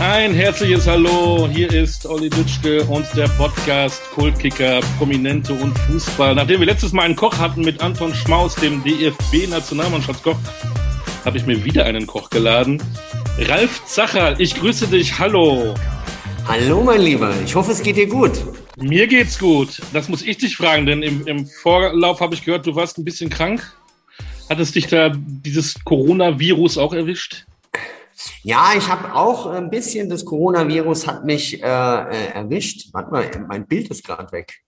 Ein herzliches Hallo, hier ist Olli Dütschke und der Podcast Kultkicker, Prominente und Fußball. Nachdem wir letztes Mal einen Koch hatten mit Anton Schmaus, dem DFB-Nationalmannschaftskoch, habe ich mir wieder einen Koch geladen. Ralf Zacher, ich grüße dich, hallo. Hallo mein Lieber, ich hoffe es geht dir gut. Mir geht's gut. Das muss ich dich fragen, denn im, im Vorlauf habe ich gehört, du warst ein bisschen krank. Hat es dich da dieses Coronavirus auch erwischt? Ja, ich habe auch ein bisschen das Coronavirus hat mich äh, äh, erwischt. Warte mal, mein Bild ist gerade weg.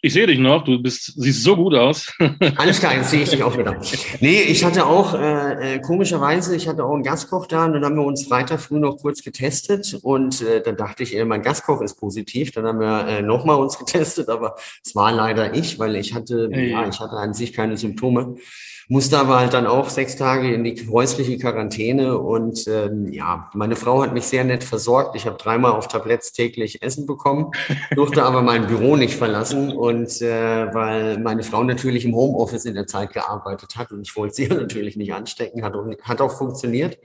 Ich sehe dich noch, du bist, siehst so gut aus. Alles klar, jetzt sehe ich dich auch wieder. Nee, ich hatte auch, äh, äh, komischerweise, ich hatte auch einen Gastkoch da und dann haben wir uns Freitag früh noch kurz getestet und äh, dann dachte ich, äh, mein Gastkoch ist positiv. Dann haben wir äh, nochmal uns getestet, aber es war leider ich, weil ich hatte, hey. ja, ich hatte an sich keine Symptome musste aber halt dann auch sechs Tage in die häusliche Quarantäne und ähm, ja, meine Frau hat mich sehr nett versorgt. Ich habe dreimal auf Tabletts täglich Essen bekommen, durfte aber mein Büro nicht verlassen und äh, weil meine Frau natürlich im Homeoffice in der Zeit gearbeitet hat und ich wollte sie natürlich nicht anstecken, hat hat auch funktioniert.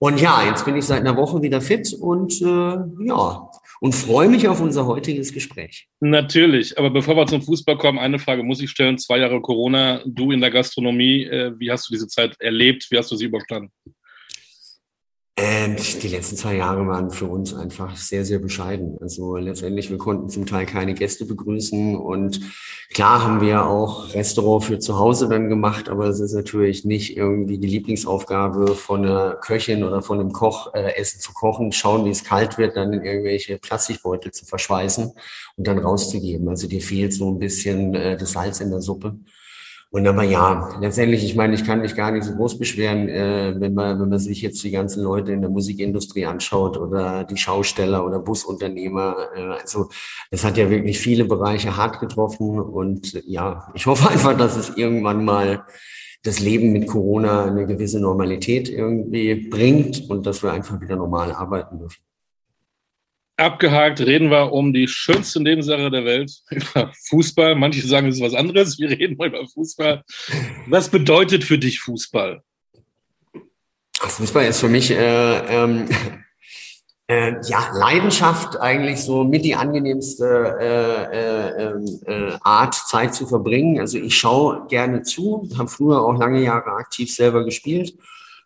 Und ja, jetzt bin ich seit einer Woche wieder fit und äh, ja, und freue mich auf unser heutiges Gespräch. Natürlich, aber bevor wir zum Fußball kommen, eine Frage muss ich stellen. Zwei Jahre Corona, du in der Gastronomie, äh, wie hast du diese Zeit erlebt? Wie hast du sie überstanden? Ähm, die letzten zwei Jahre waren für uns einfach sehr, sehr bescheiden. Also letztendlich, wir konnten zum Teil keine Gäste begrüßen und klar haben wir auch Restaurant für zu Hause dann gemacht, aber es ist natürlich nicht irgendwie die Lieblingsaufgabe von einer Köchin oder von einem Koch, äh, Essen zu kochen, schauen, wie es kalt wird, dann in irgendwelche Plastikbeutel zu verschweißen und dann rauszugeben. Also dir fehlt so ein bisschen äh, das Salz in der Suppe. Und aber ja, letztendlich, ich meine, ich kann mich gar nicht so groß beschweren, äh, wenn man, wenn man sich jetzt die ganzen Leute in der Musikindustrie anschaut oder die Schausteller oder Busunternehmer. Äh, also es hat ja wirklich viele Bereiche hart getroffen. Und ja, ich hoffe einfach, dass es irgendwann mal das Leben mit Corona eine gewisse Normalität irgendwie bringt und dass wir einfach wieder normal arbeiten dürfen. Abgehakt reden wir um die schönste Nebensache der Welt, über Fußball. Manche sagen, es ist was anderes. Wir reden mal über Fußball. Was bedeutet für dich Fußball? Fußball ist für mich äh, ähm, äh, ja Leidenschaft eigentlich so mit die angenehmste äh, äh, ähm, äh, Art Zeit zu verbringen. Also ich schaue gerne zu, habe früher auch lange Jahre aktiv selber gespielt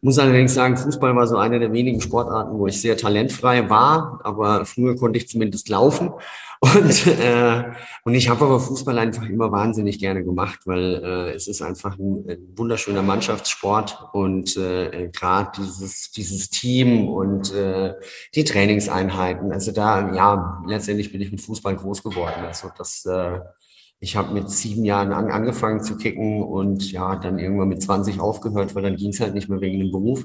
muss allerdings sagen, Fußball war so eine der wenigen Sportarten, wo ich sehr talentfrei war, aber früher konnte ich zumindest laufen. Und, äh, und ich habe aber Fußball einfach immer wahnsinnig gerne gemacht, weil äh, es ist einfach ein, ein wunderschöner Mannschaftssport und äh, gerade dieses, dieses Team und äh, die Trainingseinheiten. Also da, ja, letztendlich bin ich mit Fußball groß geworden. Also das äh, ich habe mit sieben Jahren an, angefangen zu kicken und ja, dann irgendwann mit 20 aufgehört, weil dann ging es halt nicht mehr wegen dem Beruf.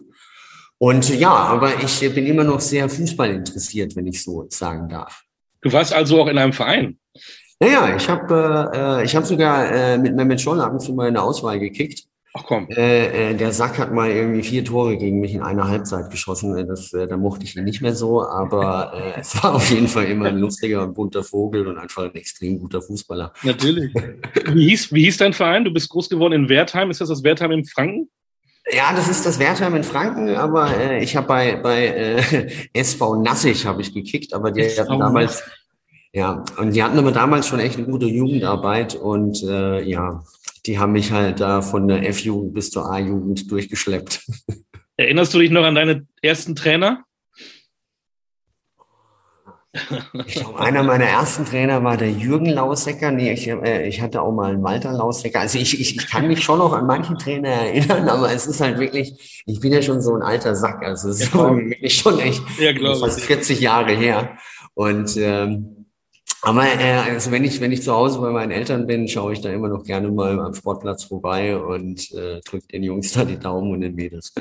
Und ja, aber ich bin immer noch sehr Fußball interessiert, wenn ich so sagen darf. Du warst also auch in einem Verein? Naja, ich habe äh, ich hab sogar äh, mit Mehmet Scholl ab und zu mal in der Auswahl gekickt. Ach komm. Äh, äh, der Sack hat mal irgendwie vier Tore gegen mich in einer Halbzeit geschossen. Äh, das, äh, da mochte ich ihn nicht mehr so, aber äh, es war auf jeden Fall immer ein lustiger und bunter Vogel und einfach ein extrem guter Fußballer. Natürlich. Wie hieß, wie hieß dein Verein? Du bist groß geworden in Wertheim. Ist das das Wertheim in Franken? Ja, das ist das Wertheim in Franken, aber äh, ich habe bei, bei äh, SV Nassig habe ich gekickt, aber die hatten damals, ja, und die hatten aber damals schon echt eine gute Jugendarbeit und äh, ja, die haben mich halt da von der F-Jugend bis zur A-Jugend durchgeschleppt. Erinnerst du dich noch an deine ersten Trainer? Ich glaube, einer meiner ersten Trainer war der Jürgen Lausecker. Nee, ich, äh, ich hatte auch mal einen Walter Lausecker. Also ich, ich, ich kann mich schon noch an manchen Trainer erinnern, aber es ist halt wirklich, ich bin ja schon so ein alter Sack. Also es ist ja. wirklich schon echt ja, fast 40 Jahre her. Und ähm, aber äh, also wenn ich wenn ich zu Hause bei meinen Eltern bin, schaue ich da immer noch gerne mal am Sportplatz vorbei und äh, drücke den Jungs da die Daumen und den Mädels.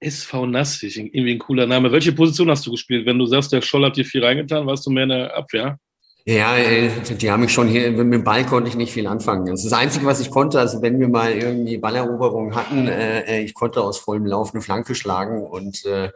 SV Nassig, irgendwie ein cooler Name. Welche Position hast du gespielt? Wenn du sagst, der Scholl hat dir viel reingetan, warst du mehr in der Abwehr? Ja, äh, die haben mich schon hier, mit dem Ball konnte ich nicht viel anfangen. Das ist das Einzige, was ich konnte. Also wenn wir mal irgendwie Balleroberungen hatten, äh, äh, ich konnte aus vollem Lauf eine Flanke schlagen und äh,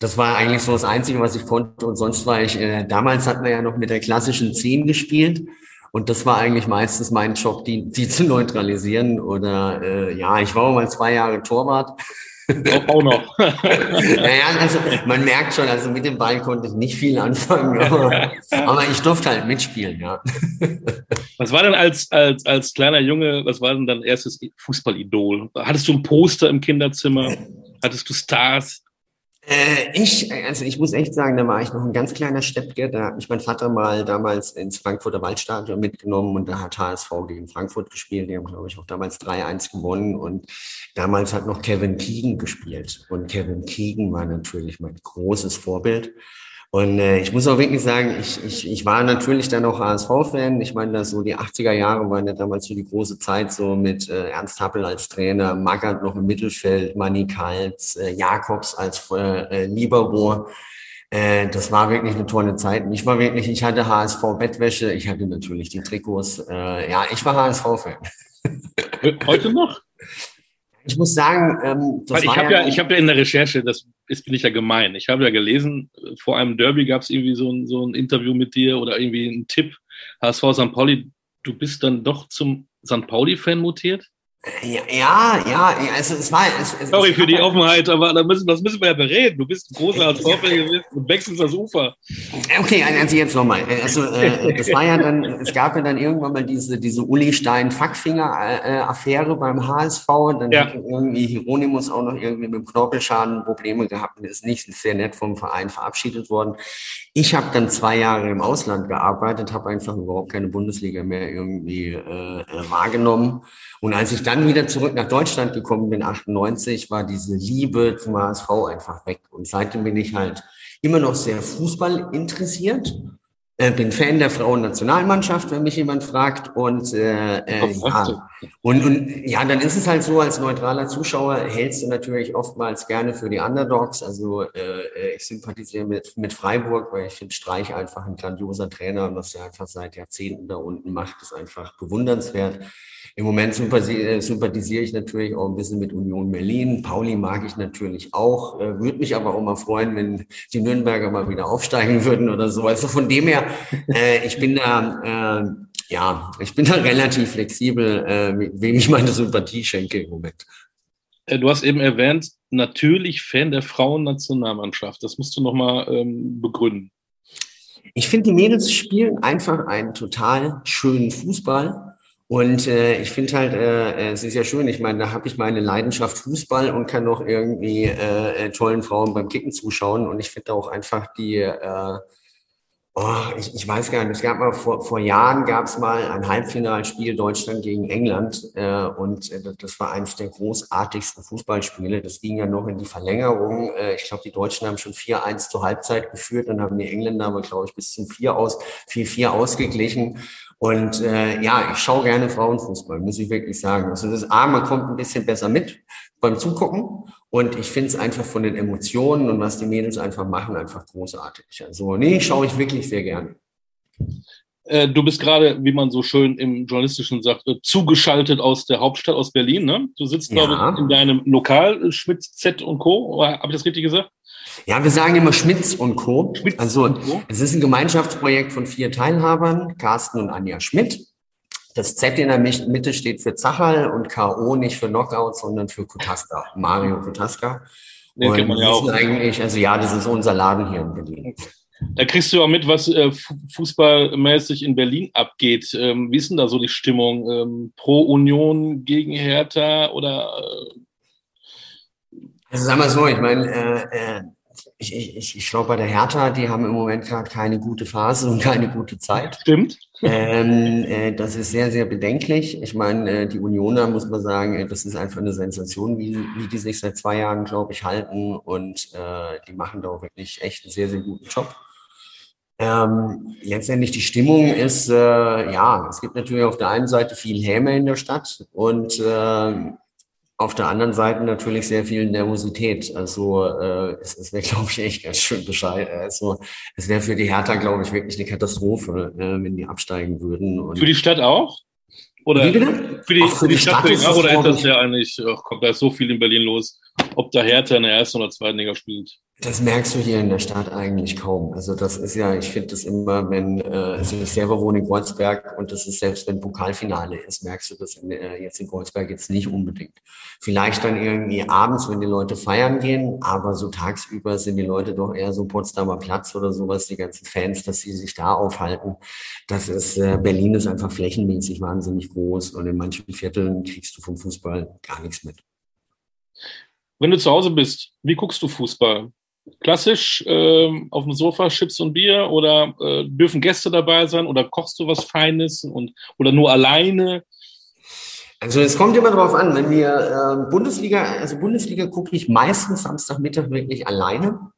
das war eigentlich so das Einzige, was ich konnte. Und sonst war ich, äh, damals hatten wir ja noch mit der klassischen 10 gespielt. Und das war eigentlich meistens mein Job, die, die zu neutralisieren. Oder äh, ja, ich war auch mal zwei Jahre Torwart. Auch, auch noch. naja, also man merkt schon, also mit dem Ball konnte ich nicht viel anfangen, aber, aber ich durfte halt mitspielen, ja. Was war denn als, als, als kleiner Junge, was war denn dein erstes Fußballidol? Hattest du ein Poster im Kinderzimmer? Hattest du Stars? Äh, ich, also ich muss echt sagen, da war ich noch ein ganz kleiner Steppke. Da hat mich mein Vater mal damals ins Frankfurter Waldstadion mitgenommen und da hat HSV gegen Frankfurt gespielt. Die haben, glaube ich, auch damals 3-1 gewonnen und damals hat noch Kevin Keegan gespielt. Und Kevin Keegan war natürlich mein großes Vorbild. Und äh, ich muss auch wirklich sagen, ich, ich, ich war natürlich dann auch HSV-Fan. Ich meine, das so die 80er Jahre waren ja damals so die große Zeit, so mit äh, Ernst Happel als Trainer, Magath noch im Mittelfeld, Manny Kals, äh, Jakobs als äh, Libero. Äh, das war wirklich eine tolle Zeit. Ich war wirklich, ich hatte HSV-Bettwäsche, ich hatte natürlich die Trikots. Äh, ja, ich war HSV-Fan. Heute noch? Ich muss sagen, ähm, das Weil ich habe ja, ja, ich habe ja in der Recherche, das ist bin ich ja gemein. Ich habe ja gelesen, vor einem Derby gab es irgendwie so ein, so ein Interview mit dir oder irgendwie einen Tipp. HSV St. Pauli, du bist dann doch zum St. Pauli-Fan mutiert? Ja, ja, ja, also es war. Es, es, Sorry für die Offenheit, aber da müssen, das müssen wir ja bereden. Du bist ein großer als fan gewesen und wechselst das Ufer. Okay, also jetzt nochmal. Also äh, das war ja dann, es gab ja dann irgendwann mal diese, diese Uli Stein-Fackfinger-Affäre beim HSV. Dann ja. hat irgendwie Hieronymus auch noch irgendwie mit dem Knorpelschaden Probleme gehabt und ist nicht sehr nett vom Verein verabschiedet worden. Ich habe dann zwei Jahre im Ausland gearbeitet, habe einfach überhaupt keine Bundesliga mehr irgendwie äh, äh wahrgenommen. Und als ich dann wieder zurück nach Deutschland gekommen bin, 98, war diese Liebe zum HSV einfach weg. Und seitdem bin ich halt immer noch sehr Fußball interessiert. Äh, bin Fan der Frauennationalmannschaft, wenn mich jemand fragt. Und, äh, äh, ja. Und, und ja, dann ist es halt so, als neutraler Zuschauer hältst du natürlich oftmals gerne für die Underdogs. Also äh, ich sympathisiere mit, mit Freiburg, weil ich finde Streich einfach ein grandioser Trainer und was er einfach seit Jahrzehnten da unten macht, ist einfach bewundernswert. Im Moment äh, sympathisiere ich natürlich auch ein bisschen mit Union Berlin. Pauli mag ich natürlich auch. Äh, würde mich aber auch mal freuen, wenn die Nürnberger mal wieder aufsteigen würden oder so. Also von dem her, äh, ich bin da, äh, ja, ich bin da relativ flexibel, äh, wem ich meine Sympathie schenke im Moment. Du hast eben erwähnt, natürlich Fan der Frauennationalmannschaft. Das musst du nochmal ähm, begründen. Ich finde, die Mädels spielen einfach einen total schönen Fußball. Und äh, ich finde halt, äh, es ist ja schön, ich meine, da habe ich meine Leidenschaft Fußball und kann noch irgendwie äh, äh, tollen Frauen beim Kicken zuschauen. Und ich finde auch einfach die, äh, oh, ich, ich weiß gar nicht, es gab mal vor, vor Jahren gab es mal ein Halbfinalspiel Deutschland gegen England äh, und äh, das war eines der großartigsten Fußballspiele. Das ging ja noch in die Verlängerung. Äh, ich glaube, die Deutschen haben schon 4-1 zur Halbzeit geführt und haben die Engländer aber, glaube ich, bis zum 4 aus, 4-4 ausgeglichen. Und äh, ja, ich schaue gerne Frauenfußball, muss ich wirklich sagen. Also das A, man kommt ein bisschen besser mit beim Zugucken. Und ich finde es einfach von den Emotionen und was die Mädels einfach machen, einfach großartig. Also nee, schaue ich wirklich sehr gerne. Äh, du bist gerade, wie man so schön im Journalistischen sagt, äh, zugeschaltet aus der Hauptstadt, aus Berlin. Ne? Du sitzt, ja. glaube ich, in deinem Lokal, äh, Schmidt Z und Co. Habe ich das richtig gesagt? Ja, wir sagen immer Schmitz und Co. Schmitz also und Co. es ist ein Gemeinschaftsprojekt von vier Teilhabern, Carsten und Anja Schmidt. Das Z in der Mitte steht für Zacherl und K.O. nicht für Knockout, sondern für Kutaska, Mario Kutaska. Den kennt man ja auch. Eigentlich, also ja, das ist unser Laden hier in Berlin. Da kriegst du auch mit, was äh, fußballmäßig in Berlin abgeht. Ähm, wie ist denn da so die Stimmung? Ähm, pro Union gegen Hertha oder? Äh also sagen wir so, ich meine, äh, äh ich, ich, ich glaube, bei der Hertha, die haben im Moment gerade keine gute Phase und keine gute Zeit. Stimmt. Ähm, äh, das ist sehr, sehr bedenklich. Ich meine, äh, die Unioner, muss man sagen, äh, das ist einfach eine Sensation, wie, wie die sich seit zwei Jahren, glaube ich, halten. Und äh, die machen da auch wirklich echt einen sehr, sehr guten Job. Ähm, letztendlich die Stimmung ist, äh, ja, es gibt natürlich auf der einen Seite viel Häme in der Stadt und äh, auf der anderen Seite natürlich sehr viel Nervosität. Also äh, es, es wäre, glaube ich, echt ganz schön Bescheid. Also es wäre für die Hertha, glaube ich, wirklich eine Katastrophe, äh, wenn die absteigen würden. Und für die Stadt auch? Oder für die, Ach, für, die, die Stadt, Stadt ist oder ist das ja eigentlich, ach, kommt da ist so viel in Berlin los, ob da Hertha in der ersten oder zweiten Liga spielt? Das merkst du hier in der Stadt eigentlich kaum. Also das ist ja, ich finde das immer, wenn, äh, also ich selber wohne in Kreuzberg und das ist selbst wenn Pokalfinale ist, merkst du das in, äh, jetzt in Kreuzberg jetzt nicht unbedingt. Vielleicht dann irgendwie abends, wenn die Leute feiern gehen, aber so tagsüber sind die Leute doch eher so Potsdamer Platz oder sowas, die ganzen Fans, dass sie sich da aufhalten. Das ist, äh, Berlin ist einfach flächenmäßig wahnsinnig groß und in manchen Vierteln kriegst du vom Fußball gar nichts mit. Wenn du zu Hause bist, wie guckst du Fußball? Klassisch äh, auf dem Sofa Chips und Bier oder äh, dürfen Gäste dabei sein oder kochst du was Feines und oder nur alleine? Also es kommt immer darauf an, wenn wir äh, Bundesliga, also Bundesliga gucke ich meistens Samstagmittag wirklich alleine.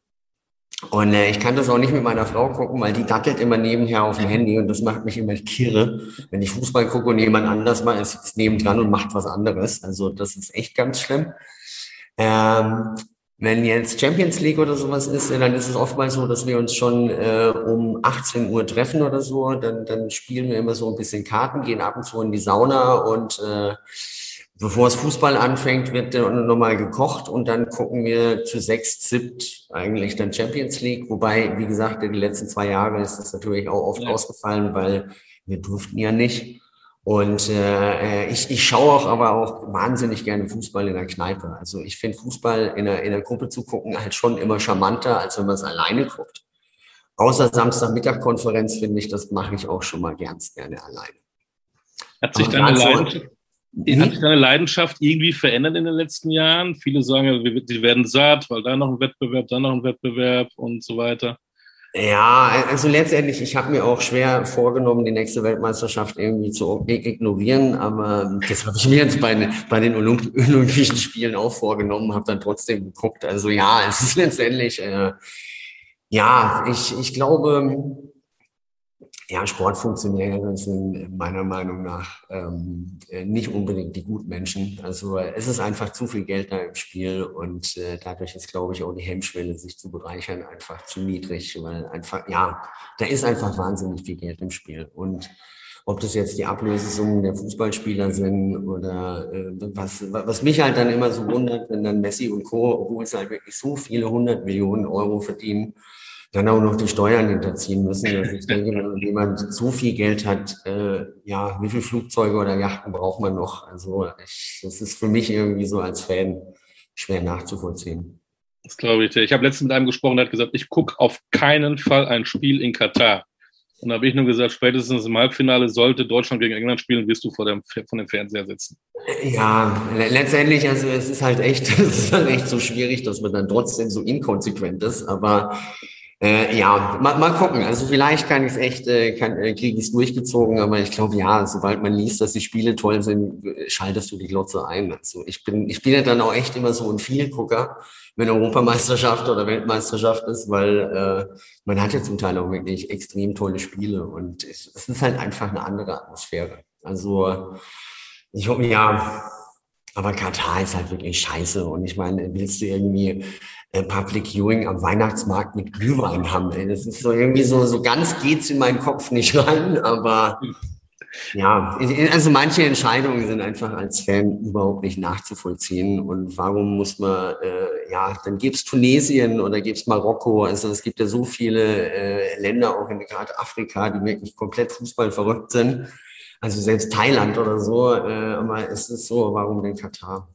Und äh, ich kann das auch nicht mit meiner Frau gucken, weil die dattelt immer nebenher auf dem Handy und das macht mich immer kirre, wenn ich Fußball gucke und jemand anders mal ist nebendran und macht was anderes. Also das ist echt ganz schlimm. Ähm, wenn jetzt Champions League oder sowas ist, dann ist es oftmals so, dass wir uns schon äh, um 18 Uhr treffen oder so. Dann, dann spielen wir immer so ein bisschen Karten, gehen ab und zu in die Sauna und äh, bevor es Fußball anfängt, wird dann nochmal gekocht und dann gucken wir zu sechs, siebt eigentlich dann Champions League. Wobei, wie gesagt, in den letzten zwei Jahren ist das natürlich auch oft ja. ausgefallen, weil wir durften ja nicht. Und äh, ich, ich schaue auch aber auch wahnsinnig gerne Fußball in der Kneipe. Also ich finde Fußball in der, in der Gruppe zu gucken halt schon immer charmanter, als wenn man es alleine guckt. Außer Samstagmittagkonferenz finde ich, das mache ich auch schon mal ganz gerne alleine. Hat sich, deine Leidenschaft, hat sich deine Leidenschaft irgendwie verändert in den letzten Jahren? Viele sagen, sie werden satt, weil da noch ein Wettbewerb, da noch ein Wettbewerb und so weiter. Ja, also letztendlich, ich habe mir auch schwer vorgenommen, die nächste Weltmeisterschaft irgendwie zu ignorieren, aber das habe ich mir jetzt bei, bei den Olymp Olympischen Spielen auch vorgenommen, habe dann trotzdem geguckt. Also ja, es ist letztendlich, äh, ja, ich, ich glaube, ja, Sportfunktionäre sind meiner Meinung nach ähm, nicht unbedingt die Gutmenschen. Also es ist einfach zu viel Geld da im Spiel und äh, dadurch ist, glaube ich, auch die Hemmschwelle, sich zu bereichern, einfach zu niedrig, weil einfach, ja, da ist einfach wahnsinnig viel Geld im Spiel. Und ob das jetzt die Ablösesummen der Fußballspieler sind oder äh, was, was mich halt dann immer so wundert, wenn dann Messi und Co., obwohl es halt wirklich so viele hundert Millionen Euro verdienen, dann auch noch die Steuern hinterziehen müssen. Also ich denke, wenn jemand so viel Geld hat, äh, ja, wie viele Flugzeuge oder Yachten braucht man noch? Also ich, das ist für mich irgendwie so als Fan schwer nachzuvollziehen. Das glaube ich. Ich habe letztens mit einem gesprochen, der hat gesagt, ich gucke auf keinen Fall ein Spiel in Katar. Und da habe ich nur gesagt, spätestens im Halbfinale sollte Deutschland gegen England spielen, wirst du vor dem, vor dem Fernseher sitzen. Ja, letztendlich, also es ist halt echt, es ist halt echt so schwierig, dass man dann trotzdem so inkonsequent ist. Aber äh, ja, mal, mal gucken. Also vielleicht kann ich es echt, äh, kann, äh, kriege ich es durchgezogen, aber ich glaube, ja, sobald man liest, dass die Spiele toll sind, schaltest du die Glotze ein. Also ich bin, ich bin ja dann auch echt immer so ein Vielgucker, wenn Europameisterschaft oder Weltmeisterschaft ist, weil äh, man hat ja zum Teil auch wirklich extrem tolle Spiele und es, es ist halt einfach eine andere Atmosphäre. Also ich hoffe, ja, aber Katar ist halt wirklich scheiße. Und ich meine, willst du irgendwie äh, Public Viewing am Weihnachtsmarkt mit Glühwein haben. Ey. Das ist so irgendwie so, so ganz geht's in meinen Kopf nicht rein, aber ja, also manche Entscheidungen sind einfach als Fan überhaupt nicht nachzuvollziehen. Und warum muss man, äh, ja, dann gibt's Tunesien oder gibt's Marokko. Also es gibt ja so viele äh, Länder, auch in gerade Afrika, die wirklich komplett Fußball verrückt sind. Also selbst Thailand oder so. Äh, aber es ist so, warum denn Katar?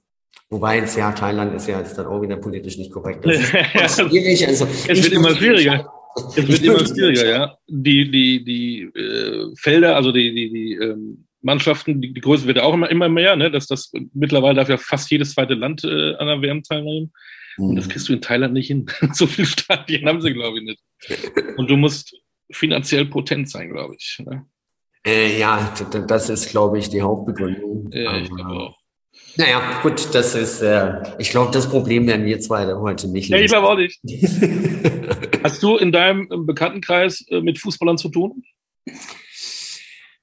Wobei jetzt ja, Thailand ist ja jetzt dann auch wieder politisch nicht korrekt. Das ist schwierig. Also, es wird immer schwieriger. Es wird immer schwieriger, ja. Die, die, die äh, Felder, also die, die, die ähm, Mannschaften, die, die Größe wird ja auch immer, immer mehr, ne? Dass das mittlerweile darf ja fast jedes zweite Land äh, an der WM teilnehmen. Und das mhm. kriegst du in Thailand nicht hin. so viele Stadien haben sie, glaube ich, nicht. Und du musst finanziell potent sein, glaube ich. Ne? Äh, ja, das ist, glaube ich, die Hauptbegründung. Ja, ich glaube auch. Naja, gut, das ist, äh, ich glaube, das Problem werden wir zwei heute nicht lösen. Ja, ich glaube auch nicht. Hast du in deinem Bekanntenkreis äh, mit Fußballern zu tun?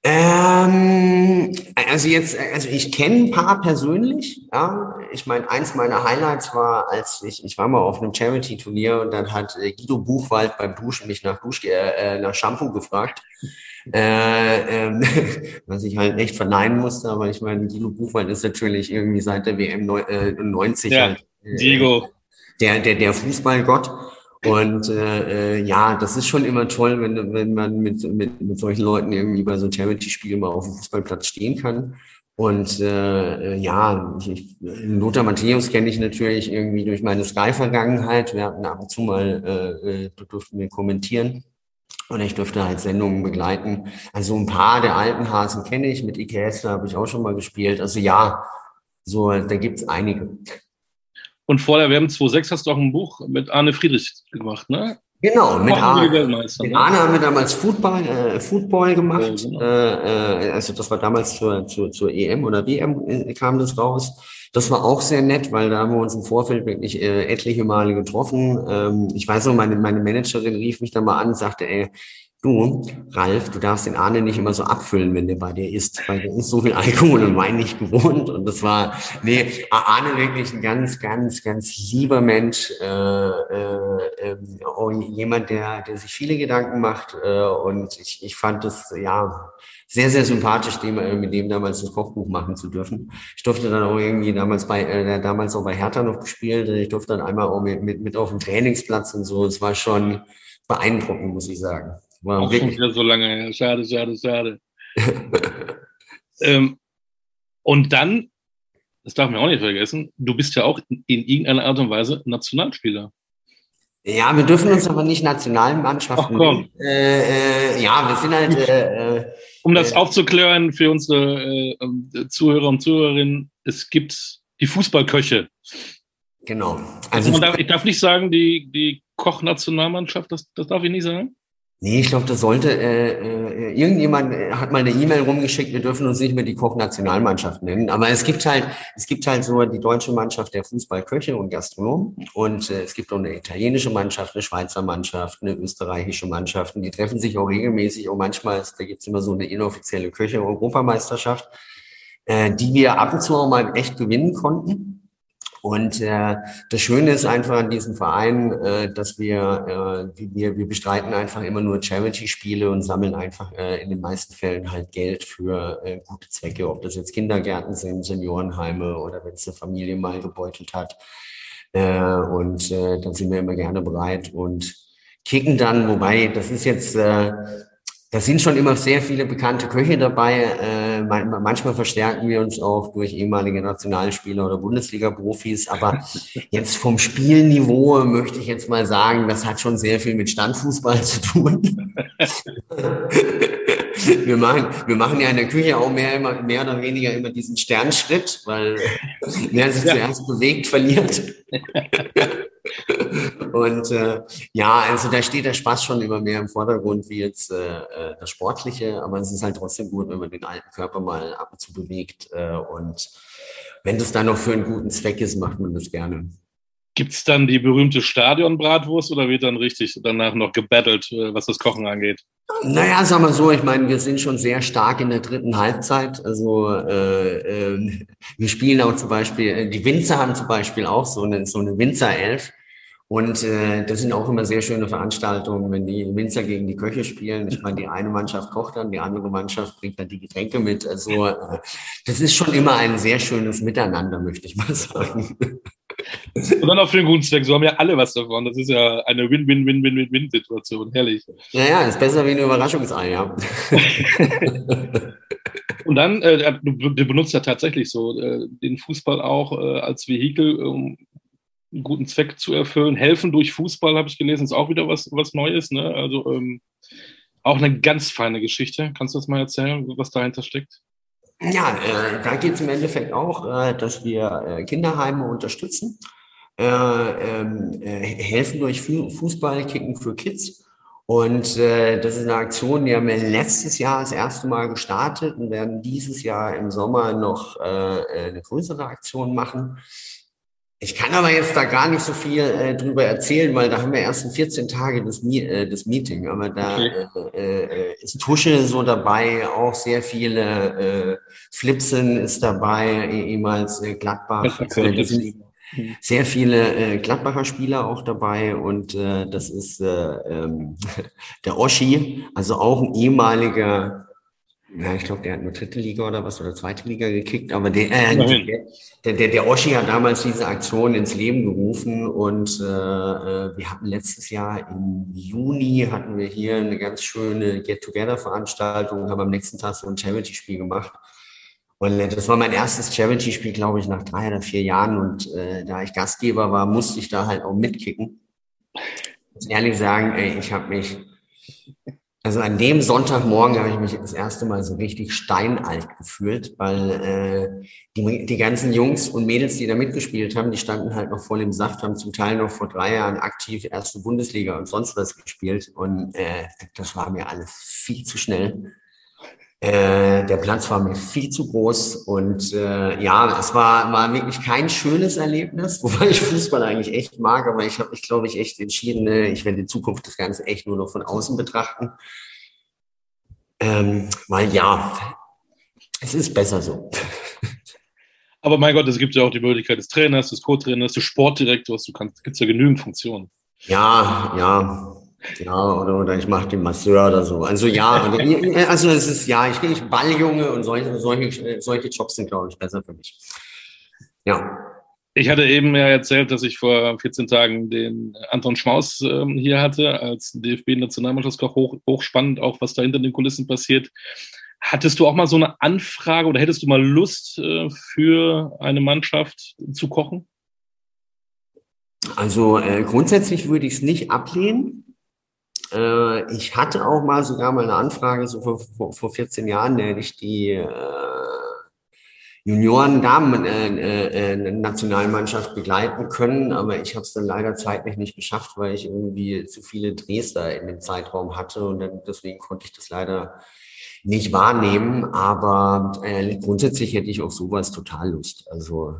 Ähm, also jetzt, also ich kenne ein paar persönlich. Ja, ich meine, eins meiner Highlights war, als ich, ich war mal auf einem Charity-Turnier und dann hat äh, Guido Buchwald beim Duschen mich nach Dusch, äh, nach Shampoo gefragt äh, ähm, was ich halt echt verneinen musste, aber ich meine, Guido Buchwald ist natürlich irgendwie seit der WM 90 ja, halt, äh, Diego. Der, der, der Fußballgott. Und äh, äh, ja, das ist schon immer toll, wenn, wenn man mit, mit, mit solchen Leuten irgendwie bei so einem Charity-Spiel mal auf dem Fußballplatz stehen kann. Und äh, äh ja, ich, Lothar Matthäus kenne ich natürlich irgendwie durch meine Sky-Vergangenheit. Wir hatten ab und zu mal, äh, äh durften wir kommentieren. Und ich durfte halt Sendungen begleiten. Also ein paar der alten Hasen kenne ich. Mit Hessler habe ich auch schon mal gespielt. Also ja, so, da gibt's einige. Und vor der WM 2.6 hast du auch ein Buch mit Arne Friedrich gemacht, ne? Genau, mit Arne, mit ne? Arne haben wir damals Football, äh, Football gemacht. Ja, genau. äh, äh, also das war damals zur, zur, zur EM oder WM äh, kam das raus. Das war auch sehr nett, weil da haben wir uns im Vorfeld wirklich äh, etliche Male getroffen. Ähm, ich weiß noch, meine, meine Managerin rief mich dann mal an und sagte, ey, Du, Ralf, du darfst den Arne nicht immer so abfüllen, wenn der bei dir isst, weil der ist so viel Alkohol und Wein nicht gewohnt. Und das war, nee, Arne wirklich ein ganz, ganz, ganz lieber Mensch, äh, äh, äh, jemand, der, der sich viele Gedanken macht. Äh, und ich, ich fand das, ja, sehr, sehr sympathisch, dem, mit dem damals das Kochbuch machen zu dürfen. Ich durfte dann auch irgendwie damals bei, äh, damals auch bei Hertha noch gespielt. Ich durfte dann einmal auch mit, mit, mit auf dem Trainingsplatz und so. Es war schon beeindruckend, muss ich sagen. War auch wirklich. schon wieder so lange her. Schade, schade, schade. ähm, und dann, das darf man auch nicht vergessen, du bist ja auch in irgendeiner Art und Weise Nationalspieler. Ja, wir dürfen uns aber nicht Nationalmannschaften. Ach, komm. Äh, äh, ja, wir sind halt. Äh, äh um das äh, aufzuklären für unsere äh, Zuhörer und Zuhörerinnen, es gibt die Fußballköche. Genau. Also, also darf, ich darf nicht sagen, die, die Koch-Nationalmannschaft, das, das darf ich nicht sagen? Nee, ich glaube, das sollte, äh, äh, irgendjemand äh, hat mal eine E-Mail rumgeschickt, wir dürfen uns nicht mehr die Koch-Nationalmannschaft nennen. Aber es gibt halt, es gibt halt so die deutsche Mannschaft der Fußballköche und Gastronomen. Und äh, es gibt auch eine italienische Mannschaft, eine Schweizer Mannschaft, eine österreichische Mannschaft. Und die treffen sich auch regelmäßig. Und manchmal, ist, da gibt's immer so eine inoffizielle Köche-Europameisterschaft, äh, die wir ab und zu auch mal echt gewinnen konnten. Und äh, das Schöne ist einfach an diesem Verein, äh, dass wir, äh, wir, wir bestreiten einfach immer nur Charity-Spiele und sammeln einfach äh, in den meisten Fällen halt Geld für äh, gute Zwecke, ob das jetzt Kindergärten sind, Seniorenheime oder wenn es eine Familie mal gebeutelt hat. Äh, und äh, dann sind wir immer gerne bereit und kicken dann, wobei das ist jetzt äh, da sind schon immer sehr viele bekannte Köche dabei. Äh, manchmal verstärken wir uns auch durch ehemalige Nationalspieler oder Bundesliga-Profis. Aber jetzt vom Spielniveau möchte ich jetzt mal sagen, das hat schon sehr viel mit Standfußball zu tun. wir, machen, wir machen ja in der Küche auch mehr, immer, mehr oder weniger immer diesen Sternschritt, weil wer sich ja. zuerst bewegt, verliert. Und äh, ja, also da steht der Spaß schon immer mehr im Vordergrund wie jetzt äh, äh, das Sportliche, aber es ist halt trotzdem gut, wenn man den alten Körper mal ab und zu bewegt. Äh, und wenn das dann noch für einen guten Zweck ist, macht man das gerne. Gibt es dann die berühmte Stadionbratwurst oder wird dann richtig danach noch gebettelt, äh, was das Kochen angeht? Naja, sagen wir so, ich meine, wir sind schon sehr stark in der dritten Halbzeit. Also äh, äh, wir spielen auch zum Beispiel, äh, die Winzer haben zum Beispiel auch so eine, so eine Winzerelf. Und äh, das sind auch immer sehr schöne Veranstaltungen, wenn die Winzer gegen die Köche spielen. Ich meine, die eine Mannschaft kocht dann, die andere Mannschaft bringt dann die Getränke mit. Also äh, das ist schon immer ein sehr schönes Miteinander, möchte ich mal sagen. Und dann auch für den guten Zweck. So haben ja alle was davon. Das ist ja eine Win-Win-Win-Win-Win-Situation. Herrlich. Ja, ja, ist besser wie eine Überraschungsei, ja. Und dann, äh, du, du, benutzt ja tatsächlich so äh, den Fußball auch äh, als Vehikel, um einen guten Zweck zu erfüllen. Helfen durch Fußball, habe ich gelesen, ist auch wieder was, was Neues. Ne? Also ähm, auch eine ganz feine Geschichte. Kannst du das mal erzählen, was dahinter steckt? Ja, äh, da geht es im Endeffekt auch, äh, dass wir äh, Kinderheime unterstützen, äh, ähm, äh, helfen durch Fußball, Kicken für Kids. Und äh, das ist eine Aktion, die haben wir letztes Jahr das erste Mal gestartet und werden dieses Jahr im Sommer noch eine größere Aktion machen. Ich kann aber jetzt da gar nicht so viel äh, drüber erzählen, weil da haben wir erst in 14 Tage das, äh, das Meeting. Aber da äh, äh, ist Tusche so dabei, auch sehr viele äh, Flipsen ist dabei, eh, ehemals äh, Gladbach. Sehr viele äh, Gladbacher Spieler auch dabei und äh, das ist äh, ähm, der Oschi, also auch ein ehemaliger Ja, ich glaube, der hat nur dritte Liga oder was oder zweite Liga gekickt, aber der, äh, der, der, der Oschi hat damals diese Aktion ins Leben gerufen und äh, äh, wir hatten letztes Jahr im Juni hatten wir hier eine ganz schöne Get-Together-Veranstaltung, haben am nächsten Tag so ein Charity-Spiel gemacht. Und das war mein erstes Charity-Spiel, glaube ich, nach drei oder vier Jahren. Und äh, da ich Gastgeber war, musste ich da halt auch mitkicken. Ich muss ehrlich sagen, ey, ich habe mich also an dem Sonntagmorgen habe ich mich das erste Mal so richtig steinalt gefühlt, weil äh, die, die ganzen Jungs und Mädels, die da mitgespielt haben, die standen halt noch voll im Saft, haben zum Teil noch vor drei Jahren aktiv erste Bundesliga und sonst was gespielt. Und äh, das war mir alles viel zu schnell. Äh, der Platz war mir viel zu groß und äh, ja, es war, war wirklich kein schönes Erlebnis, wobei ich Fußball eigentlich echt mag, aber ich habe mich, glaube ich, echt entschieden, äh, ich werde in Zukunft das Ganze echt nur noch von außen betrachten. Ähm, weil ja, es ist besser so. Aber mein Gott, es gibt ja auch die Möglichkeit des Trainers, des Co-Trainers, des Sportdirektors, du kannst, gibt ja genügend Funktionen. Ja, ja, ja, oder, oder ich mache den Masseur oder so. Also ja, also es ist ja, ich bin nicht Balljunge und solche, solche, solche Jobs sind, glaube ich, besser für mich. Ja. Ich hatte eben ja erzählt, dass ich vor 14 Tagen den Anton Schmaus ähm, hier hatte, als DFB-Nationalmannschaftskoch. Hoch, hochspannend auch, was da hinter den Kulissen passiert. Hattest du auch mal so eine Anfrage oder hättest du mal Lust, äh, für eine Mannschaft zu kochen? Also äh, grundsätzlich würde ich es nicht ablehnen. Äh, ich hatte auch mal sogar mal eine Anfrage, so vor, vor, vor 14 Jahren, der ich die äh, Junioren-Damen-Nationalmannschaft äh, äh, begleiten können, aber ich habe es dann leider zeitlich nicht geschafft, weil ich irgendwie zu viele Dresdner in dem Zeitraum hatte und dann, deswegen konnte ich das leider nicht wahrnehmen. Aber äh, grundsätzlich hätte ich auf sowas total Lust. Also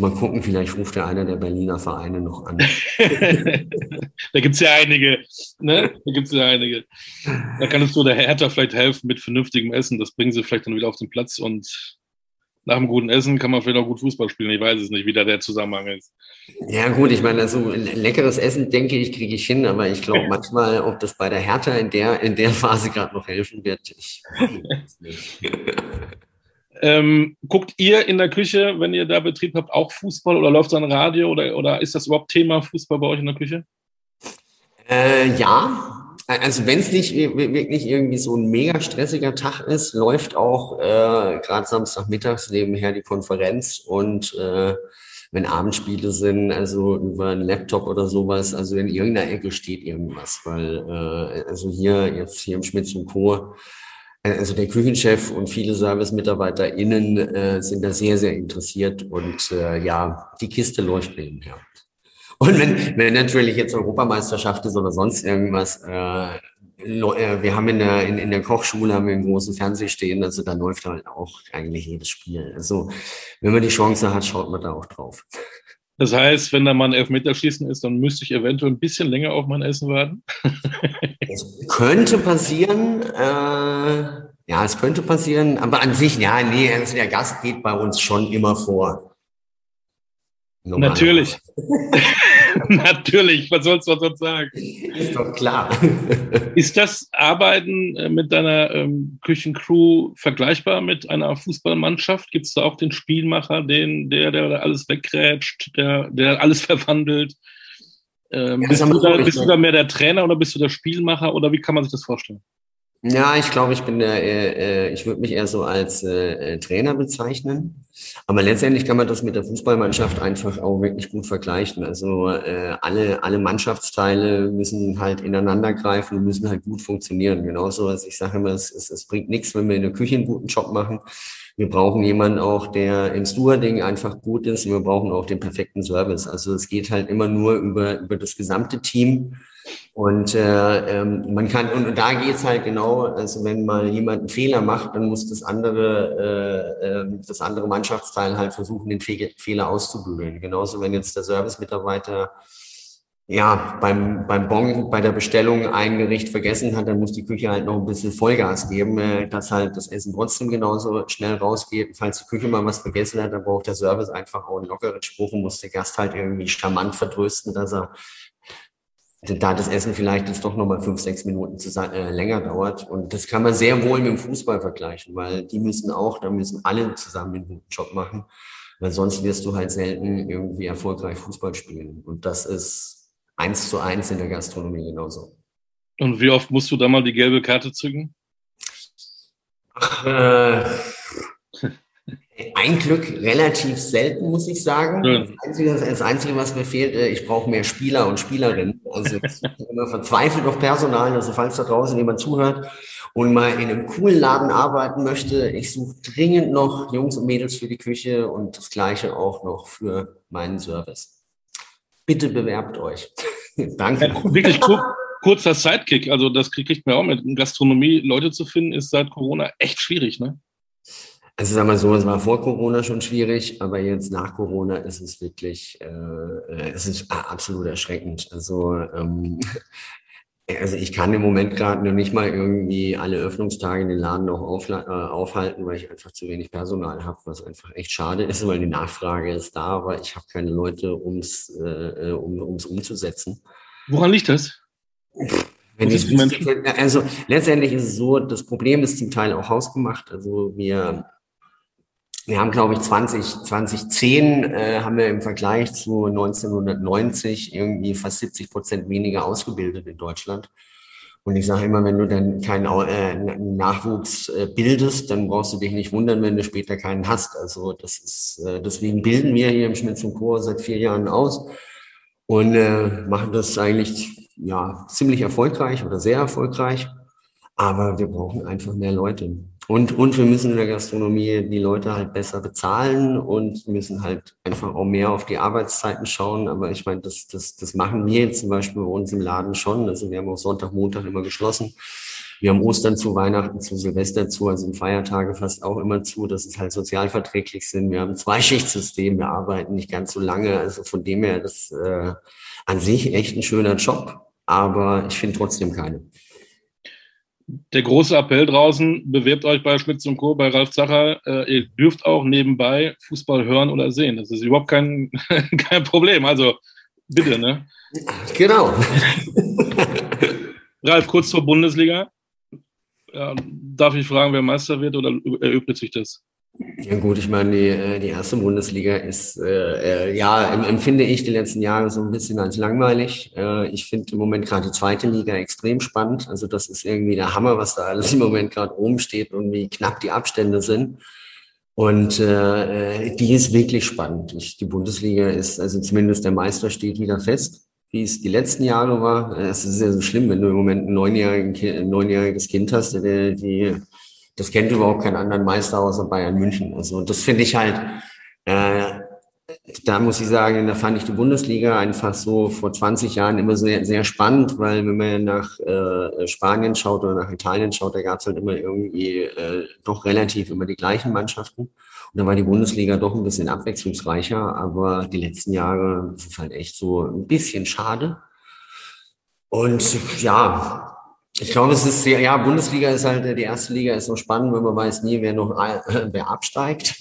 Mal gucken, vielleicht ruft ja einer der Berliner Vereine noch an. da gibt es ja einige. Ne? Da gibt ja einige. Da kannst du der Hertha vielleicht helfen mit vernünftigem Essen. Das bringen sie vielleicht dann wieder auf den Platz und nach dem guten Essen kann man vielleicht auch gut Fußball spielen. Ich weiß es nicht, wie da der Zusammenhang ist. Ja, gut, ich meine, also leckeres Essen, denke ich, kriege ich hin, aber ich glaube manchmal, ob das bei der Hertha in der, in der Phase gerade noch helfen wird, ich weiß nicht. Ähm, guckt ihr in der Küche, wenn ihr da Betrieb habt, auch Fußball oder läuft dann Radio oder, oder ist das überhaupt Thema Fußball bei euch in der Küche? Äh, ja, also wenn es nicht wirklich irgendwie so ein mega stressiger Tag ist, läuft auch äh, gerade Samstagmittags nebenher die Konferenz und äh, wenn Abendspiele sind, also über einen Laptop oder sowas, also in irgendeiner Ecke steht irgendwas, weil äh, also hier jetzt hier im Schmitz und Co also der Küchenchef und viele ServicemitarbeiterInnen äh, sind da sehr, sehr interessiert und äh, ja, die Kiste läuft nebenher. Und wenn, wenn natürlich jetzt Europameisterschaft ist oder sonst irgendwas, äh, äh, wir haben in der, in, in der Kochschule haben wir einen großen Fernseher stehen, also da läuft halt auch eigentlich jedes Spiel. Also wenn man die Chance hat, schaut man da auch drauf. Das heißt, wenn da mal ein Elfmeterschießen ist, dann müsste ich eventuell ein bisschen länger auf mein Essen warten. es könnte passieren, äh, ja, es könnte passieren, aber an sich, ja, nee, also der Gast geht bei uns schon immer vor. Natürlich. Natürlich, was sollst du sonst sagen? Ist doch klar. ist das Arbeiten äh, mit deiner ähm, Küchencrew vergleichbar mit einer Fußballmannschaft? Gibt es da auch den Spielmacher, den, der, der alles wegrätscht, der, der alles verwandelt? Ähm, ja, bist, du da, bist du da mehr der Trainer oder bist du der Spielmacher oder wie kann man sich das vorstellen? Ja, ich glaube, ich bin der, äh, äh, ich würde mich eher so als äh, äh, Trainer bezeichnen. Aber letztendlich kann man das mit der Fußballmannschaft einfach auch wirklich gut vergleichen. Also äh, alle, alle Mannschaftsteile müssen halt ineinander greifen und müssen halt gut funktionieren. Genauso, als ich sage immer, es, es, es bringt nichts, wenn wir in der Küche einen guten Job machen. Wir brauchen jemanden auch, der im Stewarding einfach gut ist. Und wir brauchen auch den perfekten Service. Also es geht halt immer nur über, über das gesamte Team und äh, ähm, man kann, und, und da geht's halt genau, also wenn mal jemand einen Fehler macht, dann muss das andere, äh, äh, das andere Mannschaftsteil halt versuchen, den Fe Fehler auszubügeln. Genauso, wenn jetzt der Service-Mitarbeiter ja, beim, beim Bon, bei der Bestellung ein Gericht vergessen hat, dann muss die Küche halt noch ein bisschen Vollgas geben, äh, dass halt das Essen trotzdem genauso schnell rausgeht. Falls die Küche mal was vergessen hat, dann braucht der Service einfach auch einen lockeren Spruch und muss der Gast halt irgendwie charmant vertrösten, dass er da das Essen vielleicht jetzt doch nochmal fünf, sechs Minuten zu, äh, länger dauert. Und das kann man sehr wohl mit dem Fußball vergleichen, weil die müssen auch, da müssen alle zusammen einen guten Job machen, weil sonst wirst du halt selten irgendwie erfolgreich Fußball spielen. Und das ist eins zu eins in der Gastronomie genauso. Und wie oft musst du da mal die gelbe Karte zücken? Ach, äh, ein Glück relativ selten, muss ich sagen. Das, Einzige, das, Einzige, was mir fehlt, äh, ich brauche mehr Spieler und Spielerinnen. Also ich bin immer verzweifelt auf Personal. Also falls da draußen jemand zuhört und mal in einem coolen Laden arbeiten möchte, ich suche dringend noch Jungs und Mädels für die Küche und das Gleiche auch noch für meinen Service. Bitte bewerbt euch. Danke. Ja, wirklich cool kurzer Sidekick, also das kriegt mir auch mit. Gastronomie Leute zu finden, ist seit Corona echt schwierig, ne? Also sagen wir so, es war vor Corona schon schwierig, aber jetzt nach Corona ist es wirklich, äh, äh es ist absolut erschreckend. Also ähm, also ich kann im Moment gerade noch nicht mal irgendwie alle Öffnungstage in den Laden noch äh, aufhalten, weil ich einfach zu wenig Personal habe, was einfach echt schade ist, weil die Nachfrage ist da, aber ich habe keine Leute, ums, äh, um es umzusetzen. Woran liegt das? Ich, also letztendlich ist es so, das Problem ist zum Teil auch hausgemacht. Also wir wir haben, glaube ich, 20, 2010 äh, haben wir im Vergleich zu 1990 irgendwie fast 70 Prozent weniger ausgebildet in Deutschland. Und ich sage immer, wenn du dann keinen äh, Nachwuchs äh, bildest, dann brauchst du dich nicht wundern, wenn du später keinen hast. Also das ist, äh, deswegen bilden wir hier im Schmitz und Chor seit vier Jahren aus und äh, machen das eigentlich ja ziemlich erfolgreich oder sehr erfolgreich. Aber wir brauchen einfach mehr Leute. Und, und wir müssen in der Gastronomie die Leute halt besser bezahlen und müssen halt einfach auch mehr auf die Arbeitszeiten schauen. Aber ich meine, das, das, das machen wir jetzt zum Beispiel bei uns im Laden schon. Also wir haben auch Sonntag, Montag immer geschlossen. Wir haben Ostern zu, Weihnachten zu, Silvester zu, also Feiertage fast auch immer zu, dass es halt sozialverträglich sind. Wir haben ein Zweischichtsystem, wir arbeiten nicht ganz so lange. Also von dem her, das äh, an sich echt ein schöner Job, aber ich finde trotzdem keine der große Appell draußen, bewerbt euch bei Schmitz und Co., bei Ralf Zacher. Äh, ihr dürft auch nebenbei Fußball hören oder sehen. Das ist überhaupt kein, kein Problem. Also bitte, ne? Genau. Ralf, kurz zur Bundesliga. Ja, darf ich fragen, wer Meister wird oder erübrigt sich das? Ja gut, ich meine, die, äh, die erste Bundesliga ist, äh, äh, ja, empfinde ich die letzten Jahre so ein bisschen als langweilig. Äh, ich finde im Moment gerade die zweite Liga extrem spannend. Also das ist irgendwie der Hammer, was da alles im Moment gerade oben steht und wie knapp die Abstände sind. Und äh, äh, die ist wirklich spannend. Ich, die Bundesliga ist, also zumindest der Meister steht wieder fest, wie es die letzten Jahre war. Es ist ja so schlimm, wenn du im Moment ein, neunjähriges Kind hast, der die das kennt überhaupt keinen anderen Meister außer Bayern München. Also das finde ich halt, äh, da muss ich sagen, da fand ich die Bundesliga einfach so vor 20 Jahren immer sehr, sehr spannend, weil wenn man nach äh, Spanien schaut oder nach Italien schaut, da gab es halt immer irgendwie äh, doch relativ immer die gleichen Mannschaften. Und da war die Bundesliga doch ein bisschen abwechslungsreicher, aber die letzten Jahre ist halt echt so ein bisschen schade. Und ja, ich glaube, es ist ja, Bundesliga ist halt, die erste Liga ist noch spannend, weil man weiß nie, wer noch, wer absteigt.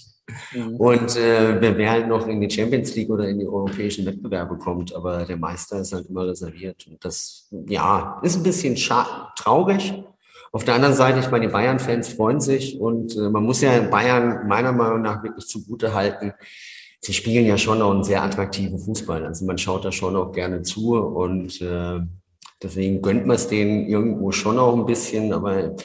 Mhm. Und äh, wer, wer halt noch in die Champions League oder in die europäischen Wettbewerbe kommt, aber der Meister ist halt immer reserviert. Und das, ja, ist ein bisschen traurig. Auf der anderen Seite, ich meine, die Bayern-Fans freuen sich und äh, man muss ja Bayern meiner Meinung nach wirklich zugute halten. Sie spielen ja schon auch einen sehr attraktiven Fußball. Also man schaut da schon auch gerne zu und äh, Deswegen gönnt man es denen irgendwo schon auch ein bisschen. Aber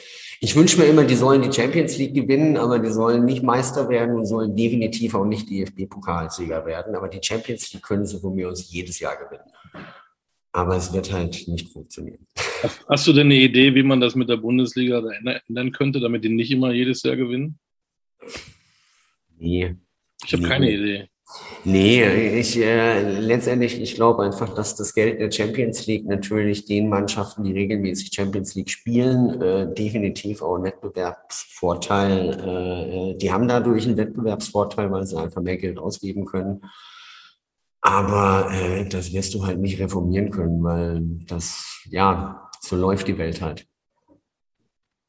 ich wünsche mir immer, die sollen die Champions League gewinnen, aber die sollen nicht Meister werden und sollen definitiv auch nicht DFB-Pokalsieger werden. Aber die Champions League können sie von mir aus jedes Jahr gewinnen. Aber es wird halt nicht funktionieren. Hast du denn eine Idee, wie man das mit der Bundesliga ändern könnte, damit die nicht immer jedes Jahr gewinnen? Nee. Ich habe nee. keine Idee. Nee, ich äh, letztendlich, ich glaube einfach, dass das Geld der Champions League natürlich den Mannschaften, die regelmäßig Champions League spielen, äh, definitiv auch einen Wettbewerbsvorteil. Äh, äh, die haben dadurch einen Wettbewerbsvorteil, weil sie einfach mehr Geld ausgeben können. Aber äh, das wirst du halt nicht reformieren können, weil das, ja, so läuft die Welt halt.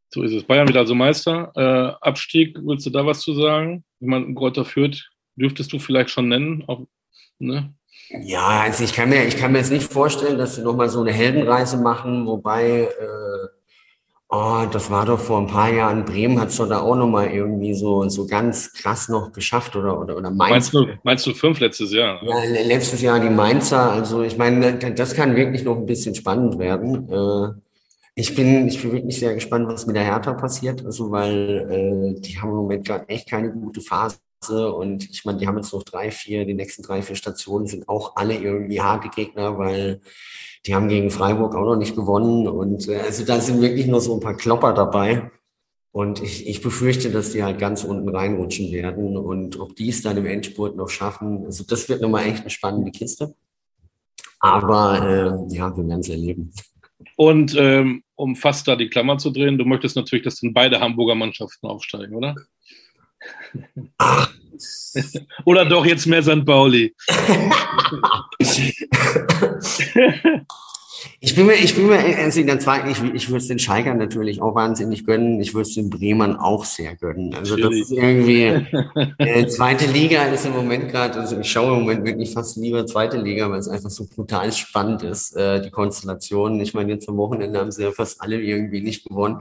So ist es. Bayern wird also Meister. Äh, Abstieg, willst du da was zu sagen? Ich meine, Greuther Fürth dürftest du vielleicht schon nennen. Auch, ne? Ja, also ich kann mir, ich kann mir jetzt nicht vorstellen, dass sie nochmal so eine Heldenreise machen, wobei, äh, oh, das war doch vor ein paar Jahren, Bremen hat es doch da auch nochmal irgendwie so, so ganz krass noch geschafft oder, oder, oder Mainz. Meinst du, meinst du fünf letztes Jahr? Ja, letztes Jahr die Mainzer, also ich meine, das kann wirklich noch ein bisschen spannend werden. Äh, ich bin, ich bin wirklich sehr gespannt, was mit der Hertha passiert, also weil äh, die haben im Moment gerade echt keine gute Phase und ich meine, die haben jetzt noch drei, vier, die nächsten drei, vier Stationen sind auch alle irgendwie harte Gegner, weil die haben gegen Freiburg auch noch nicht gewonnen und äh, also da sind wirklich nur so ein paar Klopper dabei. Und ich, ich befürchte, dass die halt ganz unten reinrutschen werden. Und ob die es dann im Endspurt noch schaffen, also das wird nochmal echt eine spannende Kiste. Aber äh, ja, wir werden es erleben. Und ähm, um fast da die Klammer zu drehen, du möchtest natürlich, dass dann beide Hamburger Mannschaften aufsteigen, oder? Oder doch jetzt mehr St. Pauli? Ich bin mir, ich bin mir, in der zweiten, ich, ich würde es den Schalkern natürlich auch wahnsinnig gönnen. Ich würde es den Bremern auch sehr gönnen. Also das ist irgendwie, äh, zweite Liga ist im Moment gerade, also ich schaue im Moment wirklich fast lieber zweite Liga, weil es einfach so brutal spannend ist, äh, die Konstellation. Ich meine, jetzt am Wochenende haben sie ja fast alle irgendwie nicht gewonnen.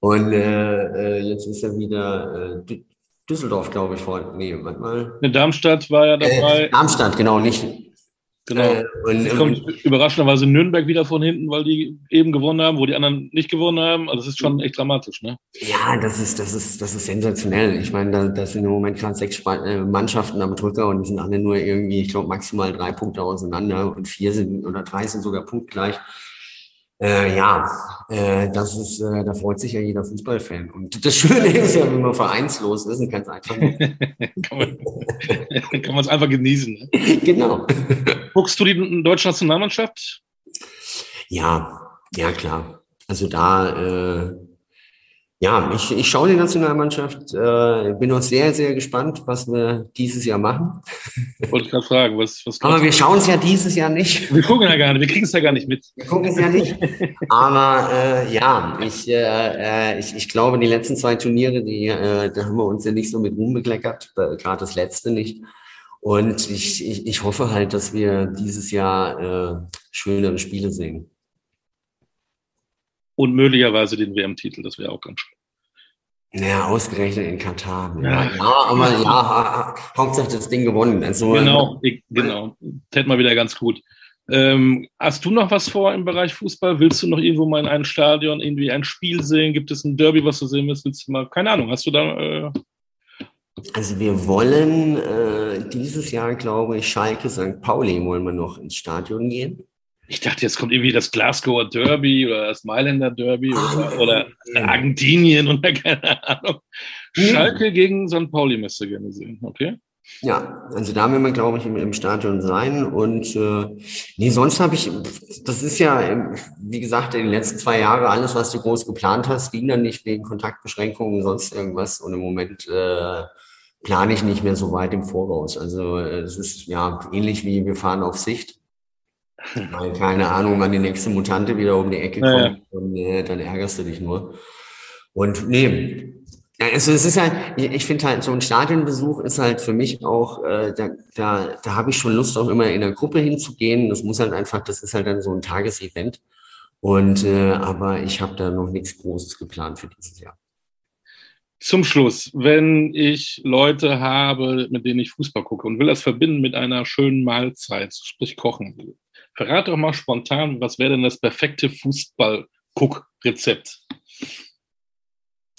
Und äh, äh jetzt ist ja wieder äh, Düsseldorf, glaube ich, vor. Nee, warte mal. In Darmstadt war ja dabei. Äh, Darmstadt, genau, nicht Genau. Äh, und, kommt überraschenderweise Nürnberg wieder von hinten, weil die eben gewonnen haben, wo die anderen nicht gewonnen haben. Also das ist schon echt dramatisch, ne? Ja, das ist, das ist, das ist sensationell. Ich meine, da, da sind im Moment gerade sechs äh, Mannschaften am Drücker und die sind alle nur irgendwie, ich glaube, maximal drei Punkte auseinander und vier sind oder drei sind sogar punktgleich. Äh, ja, äh, das ist, äh, da freut sich ja jeder Fußballfan. Und das Schöne ist ja, wenn man vereinslos ist und kann es einfach kann man es einfach genießen. Ne? Genau. Guckst du die deutsche Nationalmannschaft? Ja, ja klar. Also da äh, ja, ich, ich schaue die Nationalmannschaft, äh, bin auch sehr, sehr gespannt, was wir dieses Jahr machen. Wollte ich gerade fragen, was, was Aber wir schauen es ja dieses Jahr nicht. Wir gucken ja gar nicht, wir kriegen es ja gar nicht mit. Wir gucken es ja nicht. Aber äh, ja, ich, äh, äh, ich, ich glaube, die letzten zwei Turniere, die, äh, da haben wir uns ja nicht so mit Ruhm bekleckert, äh, gerade das letzte nicht. Und ich, ich, ich hoffe halt, dass wir dieses Jahr äh, schönere Spiele sehen und möglicherweise den WM-Titel. Das wäre auch ganz schön. Ja, ausgerechnet in Katar. Ja, ja aber ja, Hauptsache das Ding gewonnen. Also, genau, ich, genau. Tät mal wieder ganz gut. Ähm, hast du noch was vor im Bereich Fußball? Willst du noch irgendwo mal in einem Stadion irgendwie ein Spiel sehen? Gibt es ein Derby, was du sehen willst? Willst du mal? Keine Ahnung. Hast du da? Äh also wir wollen äh, dieses Jahr, glaube ich, Schalke St. Pauli wollen wir noch ins Stadion gehen. Ich dachte, jetzt kommt irgendwie das Glasgower Derby oder das Mailänder Derby oder, oder Argentinien oder keine Ahnung. Schalke gegen St. Pauli müsste gerne sehen, okay? Ja, also da werden wir, glaube ich, im, im Stadion sein. Und äh, nee, sonst habe ich, das ist ja, wie gesagt, in den letzten zwei Jahren alles, was du groß geplant hast, ging dann nicht wegen Kontaktbeschränkungen, sonst irgendwas. Und im Moment äh, plane ich nicht mehr so weit im Voraus. Also äh, es ist ja ähnlich wie wir fahren auf Sicht. Weil keine Ahnung, wann die nächste Mutante wieder um die Ecke kommt ja, ja. und äh, dann ärgerst du dich nur. Und nee, also es ist halt, ich finde halt, so ein Stadionbesuch ist halt für mich auch, äh, da, da, da habe ich schon Lust, auch immer in der Gruppe hinzugehen. Das muss halt einfach, das ist halt dann so ein Tagesevent. Und äh, aber ich habe da noch nichts Großes geplant für dieses Jahr. Zum Schluss, wenn ich Leute habe, mit denen ich Fußball gucke und will das verbinden mit einer schönen Mahlzeit, sprich Kochen, Verrat doch mal spontan, was wäre denn das perfekte Fußball-Cook-Rezept?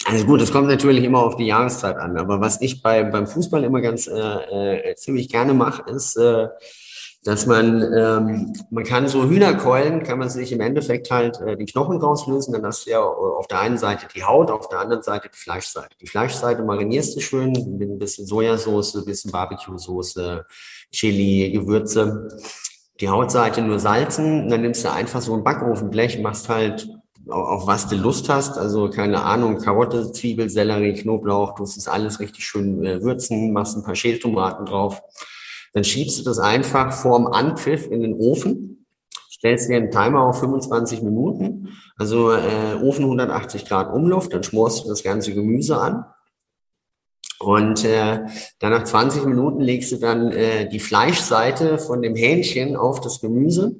Also gut, es kommt natürlich immer auf die Jahreszeit an, aber was ich bei, beim Fußball immer ganz äh, äh, ziemlich gerne mache, ist, äh, dass man, ähm, man kann so Hühnerkeulen, kann man sich im Endeffekt halt äh, die Knochen rauslösen, dann hast du ja auf der einen Seite die Haut, auf der anderen Seite die Fleischseite. Die Fleischseite marinierst du schön mit ein bisschen Sojasauce, ein bisschen Barbecue-Soße, Chili, Gewürze die Hautseite nur salzen, dann nimmst du einfach so ein Backofenblech, machst halt auf was du Lust hast, also keine Ahnung, Karotte, Zwiebel, Sellerie, Knoblauch, du musst es alles richtig schön äh, würzen, machst ein paar Schältomaten drauf. Dann schiebst du das einfach vorm Anpfiff in den Ofen, stellst dir einen Timer auf 25 Minuten, also äh, Ofen 180 Grad Umluft, dann schmorst du das ganze Gemüse an Und äh, dann nach 20 Minuten legst du dann äh, die Fleischseite von dem Hähnchen auf das Gemüse.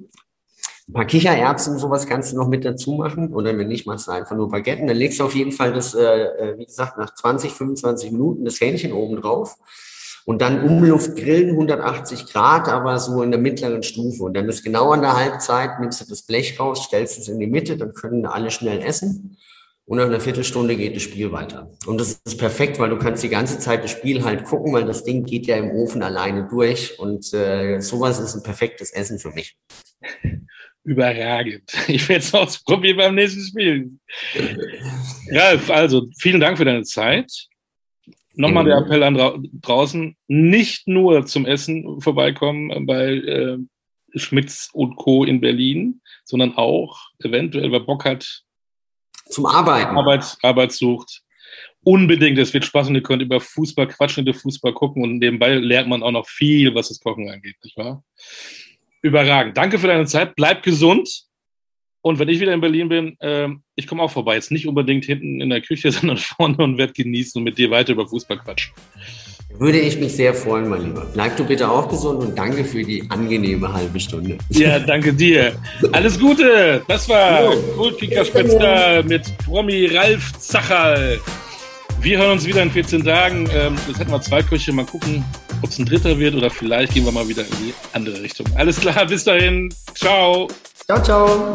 Ein paar Kichererbsen, sowas kannst du noch mit dazu machen. Oder wenn nicht, machst du einfach nur Baguetten. Dann legst du auf jeden Fall das, äh, äh wie gesagt, nach 20, 25 Minuten das Hähnchen oben drauf. Und dann Umluft grillen, 180 Grad, aber so in der mittleren Stufe. Und dann ist genau an der Halbzeit, nimmst du das Blech raus, stellst es in die Mitte, dann können alle schnell essen. Und nach einer Viertelstunde geht das Spiel weiter. Und das ist perfekt, weil du kannst die ganze Zeit das Spiel halt gucken, weil das Ding geht ja im Ofen alleine durch. Und äh, sowas ist ein perfektes Essen für mich. Überragend. Ich werde es ausprobieren beim nächsten Spiel. Ralf, also vielen Dank für deine Zeit. Nochmal der Appell an dra draußen, nicht nur zum Essen vorbeikommen bei äh, Schmitz und Co. in Berlin, sondern auch eventuell, wer Bock hat, zum Arbeiten. Arbeit, Arbeit sucht. Unbedingt, es wird Spaß und ihr könnt über Fußball quatschen, über Fußball gucken und nebenbei lernt man auch noch viel, was das Kochen angeht, nicht wahr? Überragend. Danke für deine Zeit. Bleib gesund. Und wenn ich wieder in Berlin bin, äh, ich komme auch vorbei. Jetzt nicht unbedingt hinten in der Küche, sondern vorne und werde genießen und mit dir weiter über Fußball quatschen. Würde ich mich sehr freuen, mein Lieber. Bleib du bitte auch gesund und danke für die angenehme halbe Stunde. Ja, danke dir. Alles Gute. Das war Goldkicker Spezial mit Promi Ralf Zacherl. Wir hören uns wieder in 14 Tagen. Ähm, jetzt hätten wir zwei Köche. Mal gucken, ob es ein dritter wird oder vielleicht gehen wir mal wieder in die andere Richtung. Alles klar, bis dahin. Ciao. Ciao, ciao.